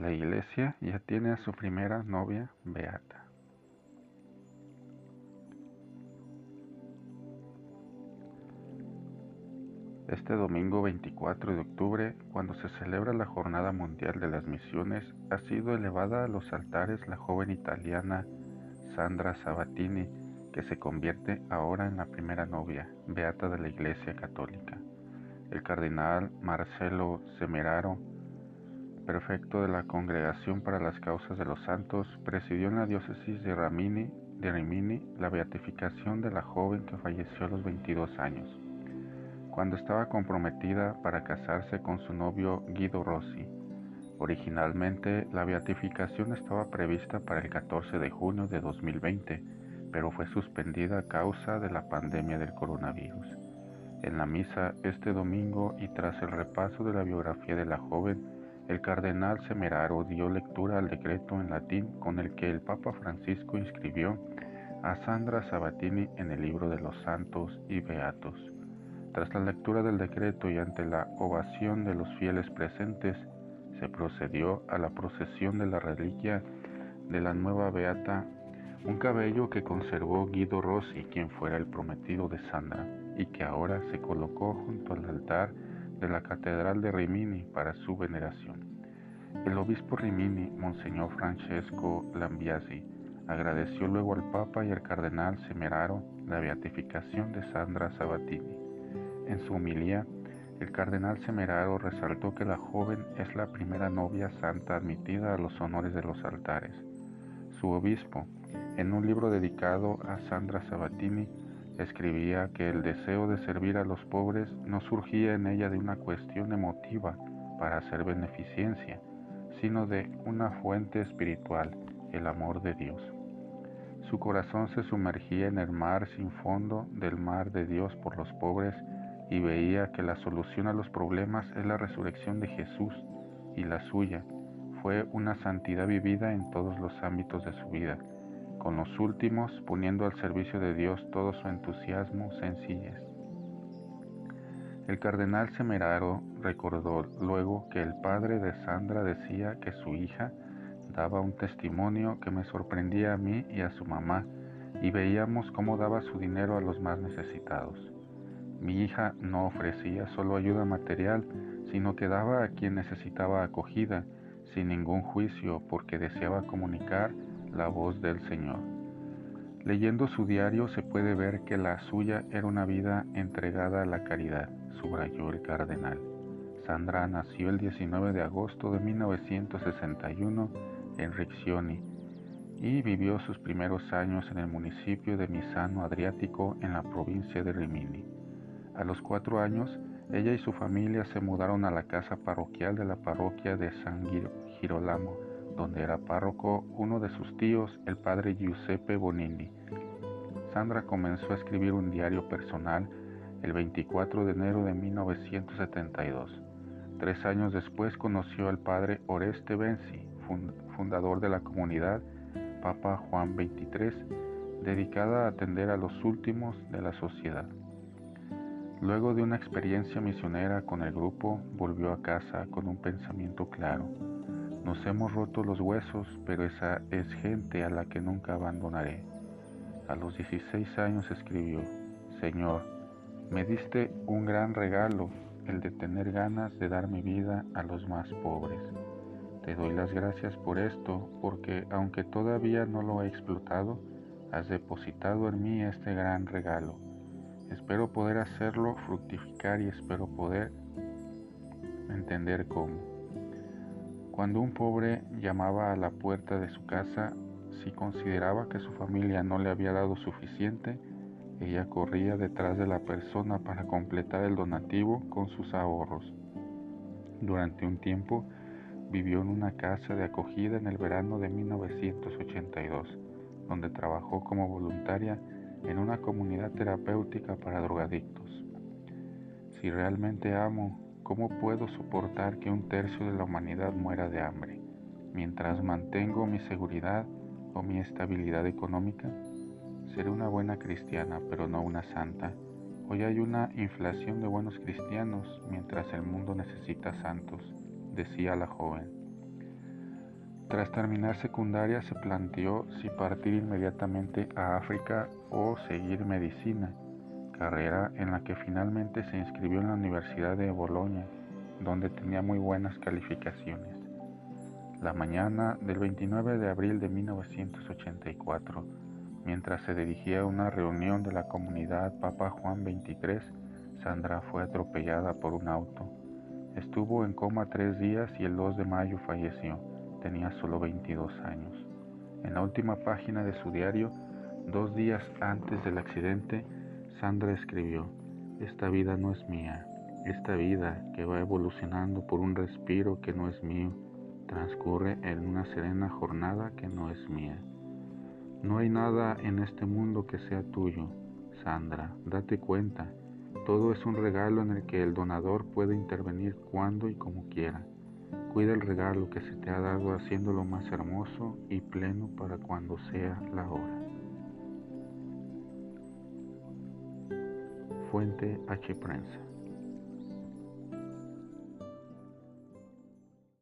La iglesia ya tiene a su primera novia beata. Este domingo 24 de octubre, cuando se celebra la Jornada Mundial de las Misiones, ha sido elevada a los altares la joven italiana Sandra Sabatini, que se convierte ahora en la primera novia beata de la Iglesia Católica. El cardenal Marcelo Semeraro prefecto de la Congregación para las Causas de los Santos, presidió en la diócesis de, de Rimini la beatificación de la joven que falleció a los 22 años, cuando estaba comprometida para casarse con su novio Guido Rossi. Originalmente, la beatificación estaba prevista para el 14 de junio de 2020, pero fue suspendida a causa de la pandemia del coronavirus. En la misa este domingo y tras el repaso de la biografía de la joven, el cardenal Semeraro dio lectura al decreto en latín con el que el Papa Francisco inscribió a Sandra Sabatini en el libro de los santos y beatos. Tras la lectura del decreto y ante la ovación de los fieles presentes, se procedió a la procesión de la reliquia de la nueva beata, un cabello que conservó Guido Rossi, quien fuera el prometido de Sandra, y que ahora se colocó junto al altar de la Catedral de Rimini para su veneración. El obispo Rimini, Monseñor Francesco Lambiasi, agradeció luego al Papa y al Cardenal Semeraro la beatificación de Sandra Sabatini. En su homilía, el Cardenal Semeraro resaltó que la joven es la primera novia santa admitida a los honores de los altares. Su obispo, en un libro dedicado a Sandra Sabatini, Escribía que el deseo de servir a los pobres no surgía en ella de una cuestión emotiva para hacer beneficencia, sino de una fuente espiritual, el amor de Dios. Su corazón se sumergía en el mar sin fondo del mar de Dios por los pobres y veía que la solución a los problemas es la resurrección de Jesús y la suya fue una santidad vivida en todos los ámbitos de su vida con los últimos, poniendo al servicio de Dios todo su entusiasmo, sencillez. El cardenal Semeraro recordó luego que el padre de Sandra decía que su hija daba un testimonio que me sorprendía a mí y a su mamá, y veíamos cómo daba su dinero a los más necesitados. Mi hija no ofrecía solo ayuda material, sino que daba a quien necesitaba acogida, sin ningún juicio, porque deseaba comunicar la voz del Señor. Leyendo su diario se puede ver que la suya era una vida entregada a la caridad, subrayó el cardenal. Sandra nació el 19 de agosto de 1961 en Riccioni y vivió sus primeros años en el municipio de Misano Adriático en la provincia de Rimini. A los cuatro años, ella y su familia se mudaron a la casa parroquial de la parroquia de San Girolamo donde era párroco uno de sus tíos, el padre Giuseppe Bonini. Sandra comenzó a escribir un diario personal el 24 de enero de 1972. Tres años después conoció al padre Oreste Benzi, fundador de la comunidad Papa Juan XXIII, dedicada a atender a los últimos de la sociedad. Luego de una experiencia misionera con el grupo, volvió a casa con un pensamiento claro nos hemos roto los huesos, pero esa es gente a la que nunca abandonaré. A los 16 años escribió, Señor, me diste un gran regalo, el de tener ganas de dar mi vida a los más pobres. Te doy las gracias por esto, porque aunque todavía no lo he explotado, has depositado en mí este gran regalo. Espero poder hacerlo fructificar y espero poder entender cómo. Cuando un pobre llamaba a la puerta de su casa, si consideraba que su familia no le había dado suficiente, ella corría detrás de la persona para completar el donativo con sus ahorros. Durante un tiempo vivió en una casa de acogida en el verano de 1982, donde trabajó como voluntaria en una comunidad terapéutica para drogadictos. Si realmente amo ¿Cómo puedo soportar que un tercio de la humanidad muera de hambre mientras mantengo mi seguridad o mi estabilidad económica? Seré una buena cristiana, pero no una santa. Hoy hay una inflación de buenos cristianos mientras el mundo necesita santos, decía la joven. Tras terminar secundaria se planteó si partir inmediatamente a África o seguir medicina, carrera en la que finalmente se inscribió en la Universidad de Bolonia, donde tenía muy buenas calificaciones. La mañana del 29 de abril de 1984, mientras se dirigía a una reunión de la comunidad Papa Juan XXIII, Sandra fue atropellada por un auto. Estuvo en coma tres días y el 2 de mayo falleció tenía solo 22 años. En la última página de su diario, dos días antes del accidente, Sandra escribió, esta vida no es mía, esta vida que va evolucionando por un respiro que no es mío, transcurre en una serena jornada que no es mía. No hay nada en este mundo que sea tuyo, Sandra, date cuenta, todo es un regalo en el que el donador puede intervenir cuando y como quiera. Cuida el regalo que se te ha dado haciéndolo más hermoso y pleno para cuando sea la hora. Fuente H. Prensa